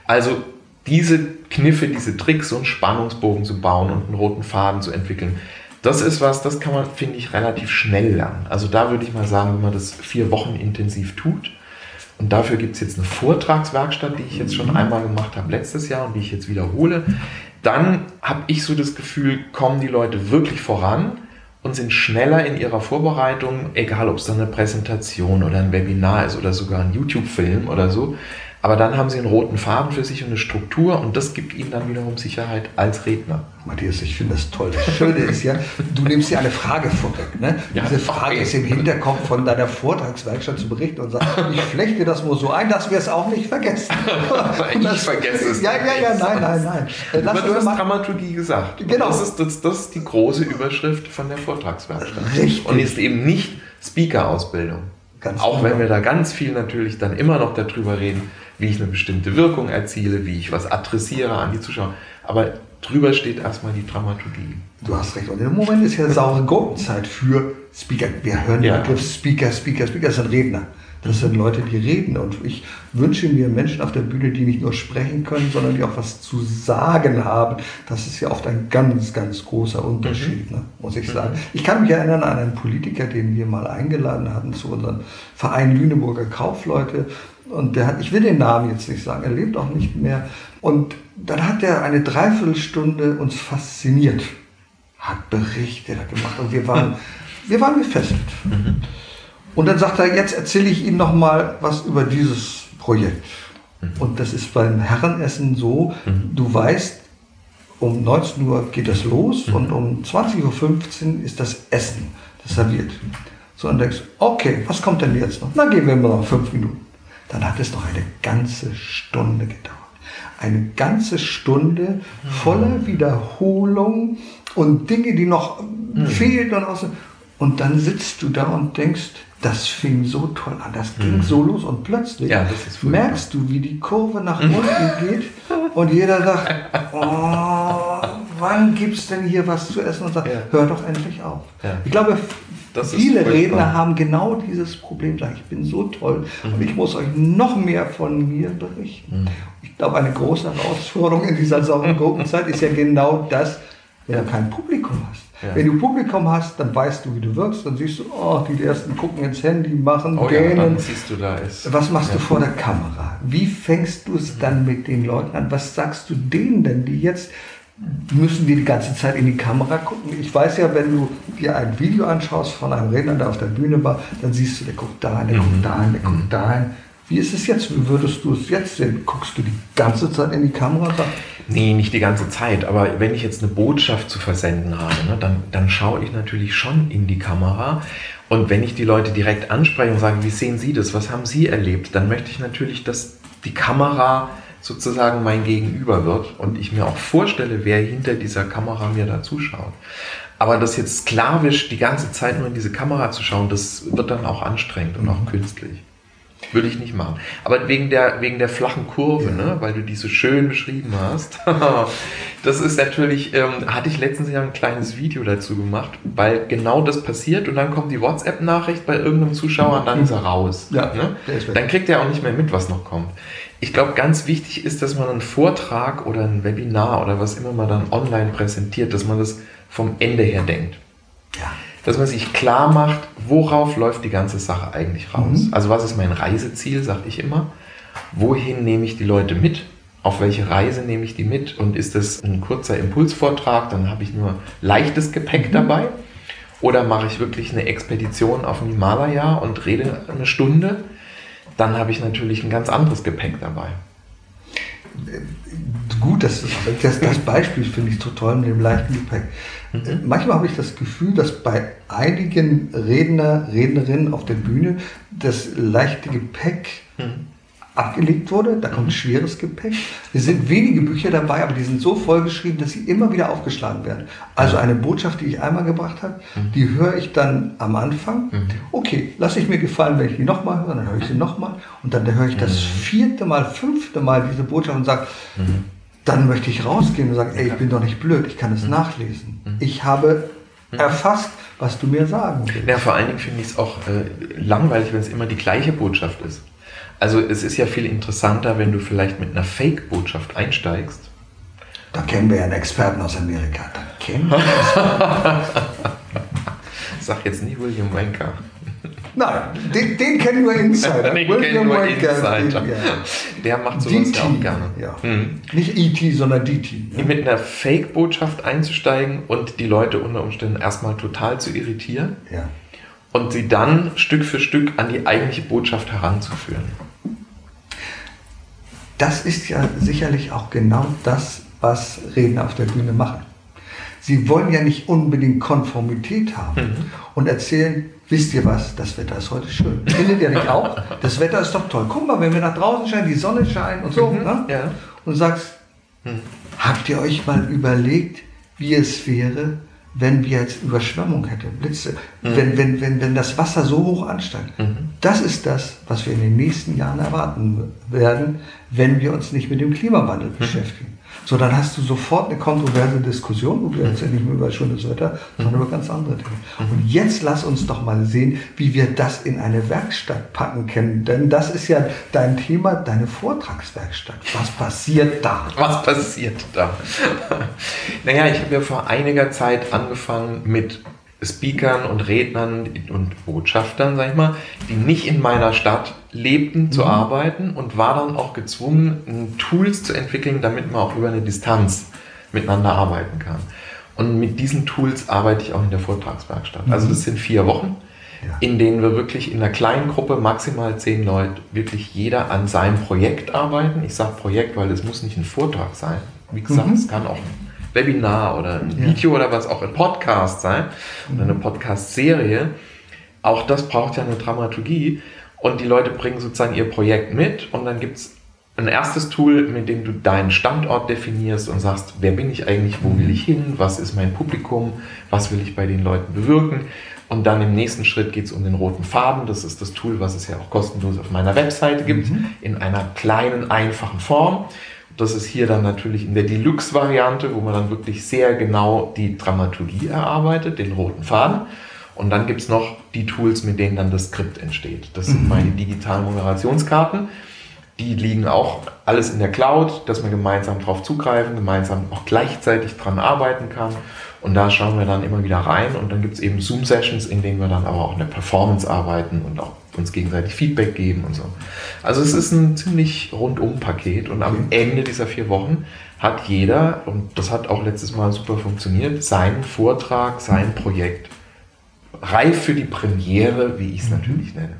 Speaker 3: Also diese Kniffe, diese Tricks, so einen Spannungsbogen zu bauen und einen roten Faden zu entwickeln, das ist was, das kann man, finde ich, relativ schnell lernen. Also da würde ich mal sagen, wenn man das vier Wochen intensiv tut, und dafür gibt es jetzt eine Vortragswerkstatt, die ich jetzt schon mhm. einmal gemacht habe letztes Jahr und die ich jetzt wiederhole. Dann habe ich so das Gefühl, kommen die Leute wirklich voran und sind schneller in ihrer Vorbereitung, egal ob es dann eine Präsentation oder ein Webinar ist oder sogar ein YouTube-Film oder so, aber dann haben sie einen roten Faden für sich und eine Struktur und das gibt ihnen dann wiederum Sicherheit als Redner.
Speaker 1: Matthias, ich finde das toll. Das Schöne ist ja, du nimmst ja eine Frage vorweg. Ne? Ja, Diese Frage ist im Hinterkopf von deiner Vortragswerkstatt zu berichten und sagst, ich flechte das nur so ein, dass wir es auch nicht vergessen.
Speaker 3: ich das, vergesse es.
Speaker 1: Ja, ja, ja, nein, nein, nein.
Speaker 3: Lass Aber du hast mal, Dramaturgie gesagt.
Speaker 1: Genau.
Speaker 3: Das ist, das, das ist die große Überschrift von der Vortragswerkstatt.
Speaker 1: Richtig.
Speaker 3: Und ist eben nicht Speaker-Ausbildung. Ganz auch genau. wenn wir da ganz viel natürlich dann immer noch darüber reden, wie ich eine bestimmte Wirkung erziele, wie ich was adressiere an die Zuschauer. Aber drüber steht erstmal die Dramaturgie.
Speaker 1: Du hast recht. Und im Moment ist ja saure Gurkenzeit für Speaker. Wir hören ja. den Begriff Speaker, Speaker, Speaker, das sind Redner. Das sind Leute, die reden. Und ich wünsche mir Menschen auf der Bühne, die nicht nur sprechen können, sondern die auch was zu sagen haben. Das ist ja oft ein ganz, ganz großer Unterschied, mhm. ne, muss ich sagen. Mhm. Ich kann mich erinnern an einen Politiker, den wir mal eingeladen hatten zu unserem Verein Lüneburger Kaufleute. Und der hat, ich will den Namen jetzt nicht sagen, er lebt auch nicht mehr. Und dann hat er eine Dreiviertelstunde uns fasziniert, hat Berichte gemacht und wir waren, wir waren gefesselt. Mhm. Und dann sagt er, jetzt erzähle ich Ihnen noch mal was über dieses Projekt. Mhm. Und das ist beim Herrenessen so, mhm. du weißt, um 19 Uhr geht das los mhm. und um 20.15 Uhr ist das Essen, das serviert. So, und denkst, okay, was kommt denn jetzt noch? Na, gehen wir mal noch fünf Minuten. Dann hat es noch eine ganze Stunde gedauert. Eine ganze Stunde voller Wiederholung und Dinge, die noch mhm. fehlen. Und, und dann sitzt du da und denkst, das fing so toll an, das ging mhm. so los und plötzlich
Speaker 3: ja,
Speaker 1: merkst du, wie die Kurve nach unten geht und jeder sagt, oh, wann gibt es denn hier was zu essen und sagt, ja. hör doch endlich auf. Ja. Ich glaube, das Viele Redner haben genau dieses Problem. Ich bin so toll mhm. und ich muss euch noch mehr von mir berichten. Mhm. Ich glaube, eine große Herausforderung in dieser sauren Gruppenzeit ist ja genau das, wenn du kein Publikum hast. Ja. Wenn du Publikum hast, dann weißt du, wie du wirkst. Dann siehst du, oh, die ersten gucken ins Handy, machen,
Speaker 3: oh, gähnen. Ja, dann siehst du da ist.
Speaker 1: Was machst ja. du vor der Kamera? Wie fängst du es dann mit den Leuten an? Was sagst du denen denn, die jetzt müssen wir die ganze Zeit in die Kamera gucken. Ich weiß ja, wenn du dir ein Video anschaust von einem Redner, der auf der Bühne war, dann siehst du, der guckt dahin, der mhm. guckt dahin, der guckt dahin. Wie ist es jetzt? Wie würdest du es jetzt sehen? Guckst du die ganze Zeit in die Kamera?
Speaker 3: Nee, nicht die ganze Zeit. Aber wenn ich jetzt eine Botschaft zu versenden habe, ne, dann, dann schaue ich natürlich schon in die Kamera. Und wenn ich die Leute direkt anspreche und sage, wie sehen Sie das? Was haben Sie erlebt? Dann möchte ich natürlich, dass die Kamera sozusagen mein Gegenüber wird und ich mir auch vorstelle, wer hinter dieser Kamera mir da zuschaut. Aber das jetzt sklavisch die ganze Zeit nur in diese Kamera zu schauen, das wird dann auch anstrengend und auch künstlich. Würde ich nicht machen. Aber wegen der, wegen der flachen Kurve, ne, weil du die so schön beschrieben hast, das ist natürlich, ähm, hatte ich letztens ja ein kleines Video dazu gemacht, weil genau das passiert und dann kommt die WhatsApp-Nachricht bei irgendeinem Zuschauer und dann ist er raus.
Speaker 1: Ja,
Speaker 3: ne? Dann kriegt er auch nicht mehr mit, was noch kommt. Ich glaube, ganz wichtig ist, dass man einen Vortrag oder ein Webinar oder was immer man dann online präsentiert, dass man das vom Ende her denkt.
Speaker 1: Ja.
Speaker 3: Dass man sich klar macht, worauf läuft die ganze Sache eigentlich raus. Mhm. Also was ist mein Reiseziel, sage ich immer. Wohin nehme ich die Leute mit? Auf welche Reise nehme ich die mit? Und ist das ein kurzer Impulsvortrag, dann habe ich nur leichtes Gepäck mhm. dabei. Oder mache ich wirklich eine Expedition auf den Himalaya und rede eine Stunde? dann habe ich natürlich ein ganz anderes Gepäck dabei.
Speaker 1: Gut, das, das, das Beispiel finde ich total mit dem leichten Gepäck. Mhm. Manchmal habe ich das Gefühl, dass bei einigen Redner, Rednerinnen auf der Bühne das leichte Gepäck mhm abgelegt wurde. Da kommt schweres Gepäck. Es sind wenige Bücher dabei, aber die sind so vollgeschrieben, dass sie immer wieder aufgeschlagen werden. Also eine Botschaft, die ich einmal gebracht habe, mhm. die höre ich dann am Anfang. Mhm. Okay, lasse ich mir gefallen, wenn ich die nochmal höre, dann höre ich sie nochmal. Und dann höre ich das mhm. vierte Mal, fünfte Mal diese Botschaft und sage, dann möchte ich rausgehen und sagen, ey, ich bin doch nicht blöd, ich kann es nachlesen. Ich habe erfasst, was du mir sagen willst.
Speaker 3: Ja, vor allen Dingen finde ich es auch äh, langweilig, wenn es immer die gleiche Botschaft ist. Also es ist ja viel interessanter, wenn du vielleicht mit einer Fake-Botschaft einsteigst.
Speaker 1: Da kennen wir ja einen Experten aus Amerika. Da kennen wir
Speaker 3: Sag jetzt nicht William Wanker.
Speaker 1: Nein, den, den kennen nur Insider.
Speaker 3: Den kennen nur Insider. Der macht sowas
Speaker 1: DT,
Speaker 3: auch gerne.
Speaker 1: Ja.
Speaker 3: Mhm.
Speaker 1: Nicht E.T., sondern DT. ne?
Speaker 3: Mit einer Fake-Botschaft einzusteigen und die Leute unter Umständen erstmal total zu irritieren
Speaker 1: Ja.
Speaker 3: und sie dann Stück für Stück an die eigentliche Botschaft heranzuführen.
Speaker 1: Das ist ja sicherlich auch genau das, was Redner auf der Bühne machen. Sie wollen ja nicht unbedingt Konformität haben
Speaker 3: Mhm.
Speaker 1: und erzählen, wisst ihr was, das Wetter ist heute schön. Findet ihr nicht auch? Das Wetter ist doch toll. Guck mal, wenn wir nach draußen scheinen, die Sonne scheint und so. Ne?
Speaker 3: Mhm. ja.
Speaker 1: Und sagst, habt ihr euch mal überlegt, wie es wäre, wenn wir jetzt Überschwemmung hätten, Blitze, wenn, wenn, wenn, wenn das Wasser so hoch ansteigt. Das ist das, was wir in den nächsten Jahren erwarten werden, wenn wir uns nicht mit dem Klimawandel beschäftigen. So, dann hast du sofort eine kontroverse Diskussion, wo wir jetzt ja nicht mehr über schönes Wetter, sondern über ganz andere Themen. Und jetzt lass uns doch mal sehen, wie wir das in eine Werkstatt packen können. Denn das ist ja dein Thema, deine Vortragswerkstatt. Was passiert da?
Speaker 3: Was passiert da? naja, ich habe ja vor einiger Zeit angefangen mit Speakern und Rednern und Botschaftern, sag ich mal, die nicht in meiner Stadt lebten, zu arbeiten und war dann auch gezwungen, Tools zu entwickeln, damit man auch über eine Distanz miteinander arbeiten kann. Und mit diesen Tools arbeite ich auch in der Vortragswerkstatt. Also das sind vier Wochen,
Speaker 1: Ja.
Speaker 3: in denen wir wirklich in einer kleinen Gruppe, maximal zehn Leute, wirklich jeder an seinem Projekt arbeiten. Ich sage Projekt, weil es muss nicht ein Vortrag sein. Wie gesagt, es kann auch ein Webinar oder ein
Speaker 1: Ja.
Speaker 3: Video oder was auch ein Podcast sein oder eine Podcast-Serie. Auch das braucht ja eine Dramaturgie und die Leute bringen sozusagen ihr Projekt mit und dann gibt es ein erstes Tool, mit dem du deinen Standort definierst und sagst, wer bin ich eigentlich, wo will ich hin, was ist mein Publikum, was will ich bei den Leuten bewirken. Und dann im nächsten Schritt geht es um den roten Faden. Das ist das Tool, was es ja auch kostenlos auf meiner Webseite gibt, in einer kleinen, einfachen Form. Das ist hier dann natürlich in der Deluxe-Variante, wo man dann wirklich sehr genau die Dramaturgie erarbeitet, den roten Faden. Und dann gibt es noch die Tools, mit denen dann das Skript entsteht. Das sind meine digitalen Moderationskarten. Die liegen auch alles in der Cloud, dass man gemeinsam drauf zugreifen, gemeinsam auch gleichzeitig dran arbeiten kann. Und da schauen wir dann immer wieder rein und dann gibt es eben Zoom-Sessions, in denen wir dann aber auch in der Performance arbeiten und auch uns gegenseitig Feedback geben und so. Also es ist ein ziemlich rundum-Paket und am Ende dieser vier Wochen hat jeder, und das hat auch letztes Mal super funktioniert, seinen Vortrag, sein Projekt reif für die Premiere, wie ich es natürlich nenne,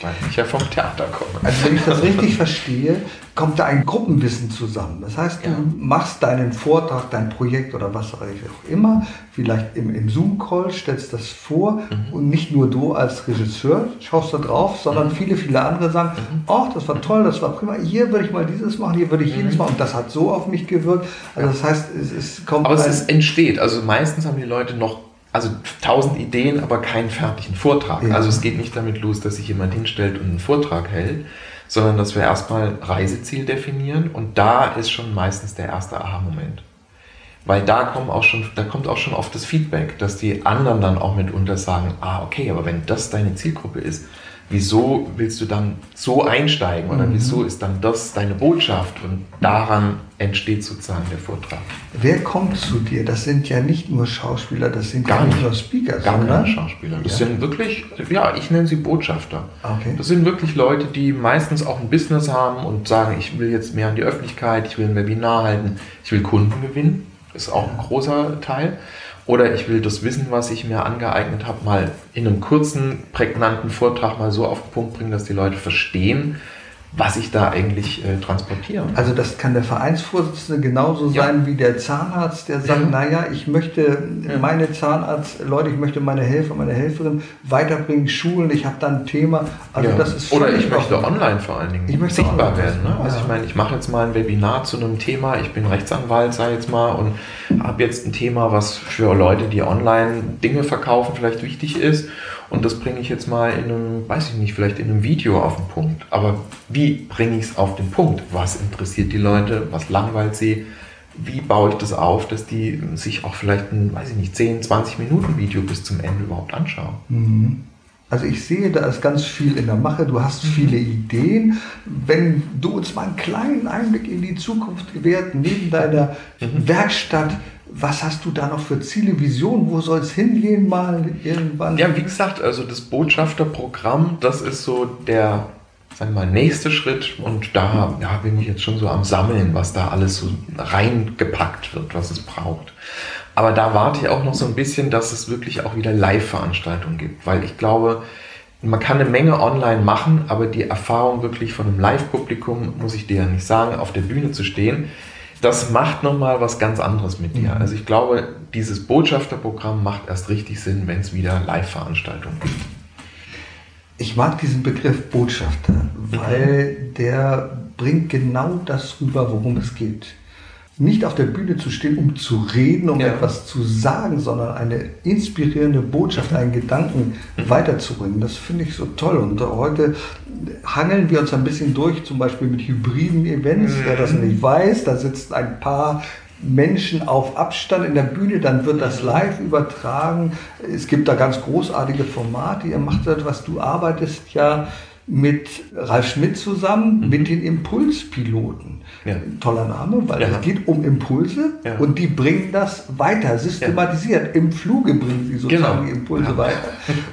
Speaker 3: weil ich ja vom Theater komme.
Speaker 1: Also wenn ich das richtig verstehe, kommt da ein Gruppenwissen zusammen. Das heißt, du
Speaker 3: Ja.
Speaker 1: machst deinen Vortrag, dein Projekt oder was auch immer, vielleicht im, im Zoom-Call, stellst das vor
Speaker 3: Mhm.
Speaker 1: und nicht nur du als Regisseur schaust da drauf, sondern viele, viele andere sagen,
Speaker 3: Mhm.
Speaker 1: oh, das war toll, das war prima, hier würde ich mal dieses machen, hier würde ich
Speaker 3: Mhm.
Speaker 1: jenes machen und das hat so auf mich gewirkt. Also das heißt, es, es kommt
Speaker 3: Aber es ist, entsteht. Also meistens haben die Leute noch, also tausend Ideen, aber keinen fertigen Vortrag.
Speaker 1: Ja.
Speaker 3: Also es geht nicht damit los, dass sich jemand hinstellt und einen Vortrag hält, sondern dass wir erstmal Reiseziel definieren und da ist schon meistens der erste Aha-Moment. Weil da kommen auch schon, da kommt auch schon oft das Feedback, dass die anderen dann auch mitunter sagen, ah, okay, aber wenn das deine Zielgruppe ist, wieso willst du dann so einsteigen oder wieso ist dann das deine Botschaft und daran entsteht sozusagen der Vortrag.
Speaker 1: Wer kommt zu dir? Das sind ja nicht nur Schauspieler, das sind
Speaker 3: Gar
Speaker 1: nicht. nur Speaker,
Speaker 3: Gar
Speaker 1: sondern
Speaker 3: keine Schauspieler. Das
Speaker 1: Ja.
Speaker 3: sind wirklich, ja, ich nenne sie Botschafter.
Speaker 1: Okay.
Speaker 3: Das sind wirklich Leute, die meistens auch ein Business haben und sagen, ich will jetzt mehr an die Öffentlichkeit, ich will ein Webinar halten, ich will Kunden gewinnen. Ist auch ein großer Teil. Oder ich will das Wissen, was ich mir angeeignet habe, mal in einem kurzen, prägnanten Vortrag mal so auf den Punkt bringen, dass die Leute verstehen, was ich da eigentlich äh, transportiere.
Speaker 1: Also das kann der Vereinsvorsitzende genauso
Speaker 3: Ja.
Speaker 1: sein wie der Zahnarzt, der sagt,
Speaker 3: Ja.
Speaker 1: naja, ich möchte meine Zahnarzt, Leute, ich möchte meine Helfer, meine Helferin weiterbringen, schulen, ich habe da ein Thema. Also
Speaker 3: Ja.
Speaker 1: das ist
Speaker 3: Oder ich möchte online vor allen Dingen
Speaker 1: Ich möchte
Speaker 3: sichtbar
Speaker 1: online
Speaker 3: werden. Ne? Also ich meine, ich mache jetzt mal ein Webinar zu einem Thema, ich bin Rechtsanwalt, sage jetzt mal, und habe jetzt ein Thema, was für Leute, die online Dinge verkaufen, vielleicht wichtig ist. Und das bringe ich jetzt mal in einem, weiß ich nicht, vielleicht in einem Video auf den Punkt. Aber wie bringe ich es auf den Punkt? Was interessiert die Leute? Was langweilt sie? Wie baue ich das auf, dass die sich auch vielleicht ein, weiß ich nicht, 10, 20 Minuten Video bis zum Ende überhaupt anschauen?
Speaker 1: Also ich sehe, da ist ganz viel in der Mache, du hast viele Ideen. Wenn du uns mal einen kleinen Einblick in die Zukunft gewährt, neben deiner Werkstatt, was hast du da noch für Ziele, Visionen? Wo soll es hingehen mal irgendwann?
Speaker 3: Ja, wie gesagt, also das Botschafterprogramm, das ist so der sagen wir mal, nächste Schritt und da ja, bin ich jetzt schon so am Sammeln, was da alles so reingepackt wird, was es braucht. Aber da warte ich auch noch so ein bisschen, dass es wirklich auch wieder Live-Veranstaltungen gibt, weil ich glaube, man kann eine Menge online machen, aber die Erfahrung wirklich von einem Live-Publikum, muss ich dir ja nicht sagen, auf der Bühne zu stehen, das macht nochmal was ganz anderes mit dir. Mhm. Also ich glaube, dieses Botschafterprogramm macht erst richtig Sinn, wenn es wieder Live-Veranstaltungen gibt.
Speaker 1: Ich mag diesen Begriff Botschafter, weil der bringt genau das rüber, worum es geht. Nicht auf der Bühne zu stehen, um zu reden, um ja. etwas zu sagen, sondern eine inspirierende Botschaft, einen Gedanken mhm. weiterzubringen. Das finde ich so toll. Und heute hangeln wir uns ein bisschen durch, zum Beispiel mit hybriden Events. Wer das mhm. nicht weiß, da sitzt ein paar Menschen auf Abstand in der Bühne, dann wird das live übertragen. Es gibt da ganz großartige Formate. Ihr macht etwas, du arbeitest ja mit Ralf Schmidt zusammen, mhm. mit den Impulspiloten. Ja. Toller Name, weil ja. es geht um Impulse ja. und die bringen das weiter, systematisiert. Im Fluge bringen sie sozusagen genau. die Impulse weiter.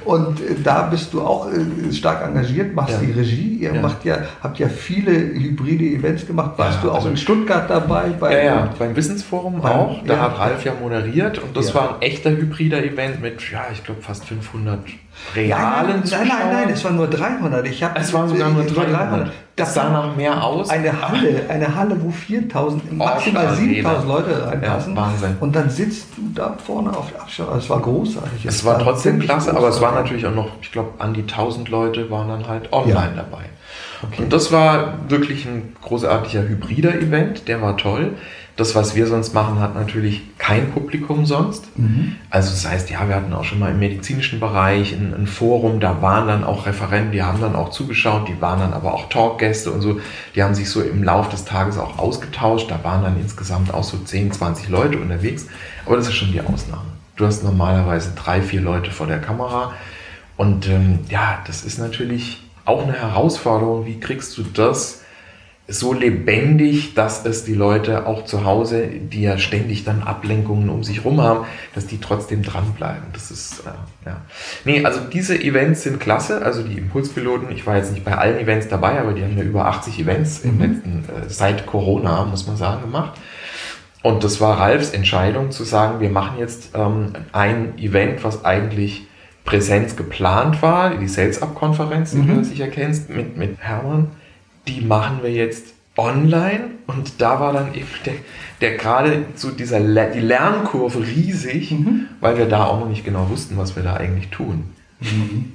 Speaker 1: Und äh, da bist du auch äh, stark engagiert, machst die Regie, ihr macht ja, habt ja viele hybride Events gemacht. Warst du auch also in Stuttgart dabei?
Speaker 3: Bei, ja, beim Wissensforum beim, auch. Da hat Ralf ja moderiert und das war ein echter hybrider Event mit, ja, ich glaube fast 500 realen
Speaker 1: nein, nein, nein, nein, es waren nur 300. Ich
Speaker 3: hab, es waren sogar nur 300. Das sah nach mehr aus.
Speaker 1: Eine Halle, eine Halle, wo 4000, maximal 7000 Leute reinpassen.
Speaker 3: Ja, Wahnsinn.
Speaker 1: Und dann sitzt du da vorne auf der Abstand. Es war großartig.
Speaker 3: Es, es war, war trotzdem klasse, großartig. aber es waren natürlich auch noch, ich glaube, an die 1000 Leute waren dann halt online ja. dabei. Okay. Und das war wirklich ein großartiger hybrider Event, der war toll. Das, was wir sonst machen, hat natürlich kein Publikum sonst. Mhm. Also das heißt, ja, wir hatten auch schon mal im medizinischen Bereich ein, ein, Forum, da waren dann auch Referenten, die haben dann auch zugeschaut, die waren dann aber auch Talkgäste und so. Die haben sich so im Laufe des Tages auch ausgetauscht. Da waren dann insgesamt auch so 10, 20 Leute unterwegs. Aber das ist schon die Ausnahme. Du hast normalerweise drei, vier Leute vor der Kamera. Und ähm, ja, das ist natürlich auch eine Herausforderung. Wie kriegst du das so lebendig, dass es die Leute auch zu Hause, die ja ständig dann Ablenkungen um sich rum haben, dass die trotzdem dranbleiben. Das ist, äh, ja. Nee, also diese Events sind klasse, also die Impulspiloten, ich war jetzt nicht bei allen Events dabei, aber die haben ja über 80 Events im mhm. letzten, äh, seit Corona, muss man sagen, gemacht. Und das war Ralfs Entscheidung zu sagen, wir machen jetzt ähm, ein Event, was eigentlich Präsenz geplant war, die Sales-Up-Konferenz, die mhm. du sicher kennst, mit, mit Hermann die machen wir jetzt online und da war dann eben der, der gerade so dieser die Lernkurve riesig, mhm. weil wir da auch noch nicht genau wussten, was wir da eigentlich tun. Mhm.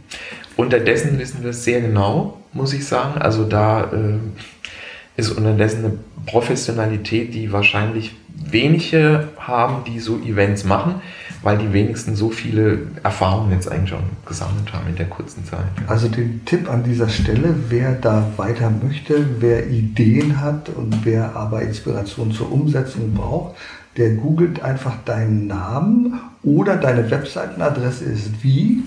Speaker 3: Unterdessen wissen wir es sehr genau, muss ich sagen. Also da äh, ist unterdessen eine Professionalität, die wahrscheinlich wenige haben, die so Events machen weil die wenigsten so viele Erfahrungen jetzt eigentlich schon gesammelt haben in der kurzen Zeit.
Speaker 1: Also den Tipp an dieser Stelle, wer da weiter möchte, wer Ideen hat und wer aber Inspiration zur Umsetzung braucht, der googelt einfach deinen Namen oder deine Webseitenadresse ist wie?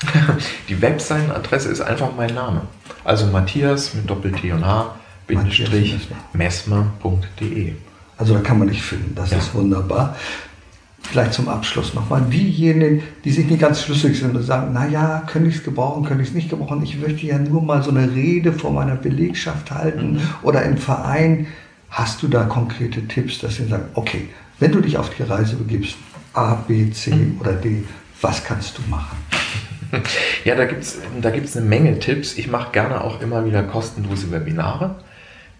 Speaker 3: Die Webseitenadresse ist einfach mein Name. Also Matthias mit Doppel-T und H, Bindestrich, messmer.de.
Speaker 1: Also da kann man dich finden, das ja. ist wunderbar vielleicht zum Abschluss nochmal, diejenigen, die sich nicht ganz schlüssig sind und sagen, naja, könnte ich es gebrauchen, könnte ich es nicht gebrauchen, ich möchte ja nur mal so eine Rede vor meiner Belegschaft halten mhm. oder im Verein, hast du da konkrete Tipps, dass sie sagen, okay, wenn du dich auf die Reise begibst, A, B, C mhm. oder D, was kannst du machen?
Speaker 3: Ja, da gibt es da gibt's eine Menge Tipps. Ich mache gerne auch immer wieder kostenlose Webinare.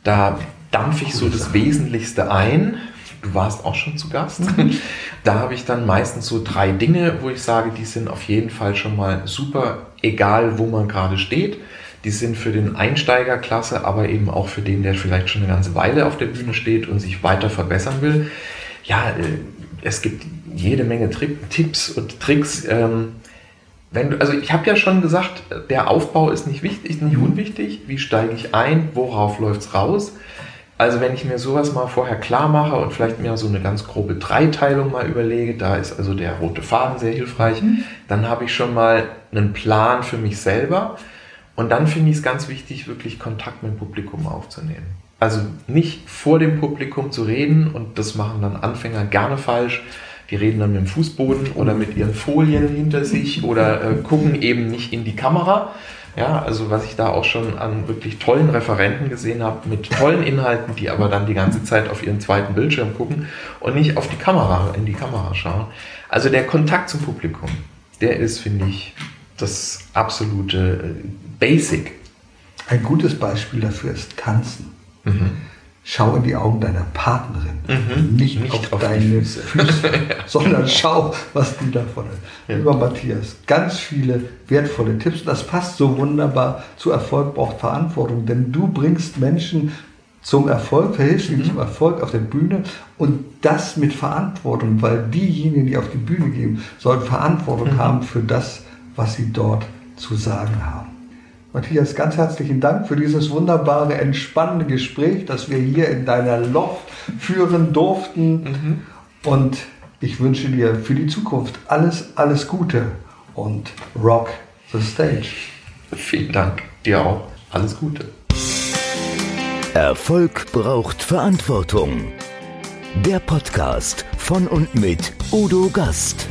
Speaker 3: Da dampfe ich so das Wesentlichste ein, Du warst auch schon zu Gast. Mhm. Da habe ich dann meistens so drei Dinge, wo ich sage, die sind auf jeden Fall schon mal super, egal wo man gerade steht. Die sind für den Einsteiger klasse, aber eben auch für den, der vielleicht schon eine ganze Weile auf der Bühne steht und sich weiter verbessern will. Ja, äh, es gibt jede Menge Trick, Tipps und Tricks. Ähm, wenn du, also ich habe ja schon gesagt, der Aufbau ist nicht wichtig, nicht mhm. unwichtig. Wie steige ich ein? Worauf läuft es raus? Also wenn ich mir sowas mal vorher klar mache und vielleicht mir so eine ganz grobe Dreiteilung mal überlege, da ist also der rote Faden sehr hilfreich, mhm. dann habe ich schon mal einen Plan für mich selber. Und dann finde ich es ganz wichtig, wirklich Kontakt mit dem Publikum aufzunehmen. Also nicht vor dem Publikum zu reden und das machen dann Anfänger gerne falsch. Die reden dann mit dem Fußboden oder mit ihren Folien hinter sich oder äh, gucken eben nicht in die Kamera. Ja, also was ich da auch schon an wirklich tollen Referenten gesehen habe, mit tollen Inhalten, die aber dann die ganze Zeit auf ihren zweiten Bildschirm gucken und nicht auf die Kamera, in die Kamera schauen. Also der Kontakt zum Publikum, der ist, finde ich, das absolute äh, Basic.
Speaker 1: Ein gutes Beispiel dafür ist Tanzen. Mhm. Schau in die Augen deiner Partnerin, mhm. nicht, nicht, auf, auf deine Füße, Füße sondern schau, was die davon ist. Ja. Lieber Matthias, ganz viele wertvolle Tipps. Das passt so wunderbar zu Erfolg braucht Verantwortung, denn du bringst Menschen zum Erfolg, verhilfst ihnen mhm. zum Erfolg auf der Bühne und das mit Verantwortung, weil diejenigen, die auf die Bühne gehen, sollen Verantwortung mhm. haben für das, was sie dort zu sagen haben. Matthias, ganz herzlichen Dank für dieses wunderbare, entspannende Gespräch, das wir hier in deiner Loft führen durften. Mhm. Und ich wünsche dir für die Zukunft alles, alles Gute und rock the stage.
Speaker 3: Vielen Dank. Dir auch. Alles Gute.
Speaker 2: Erfolg braucht Verantwortung. Der Podcast von und mit Udo Gast.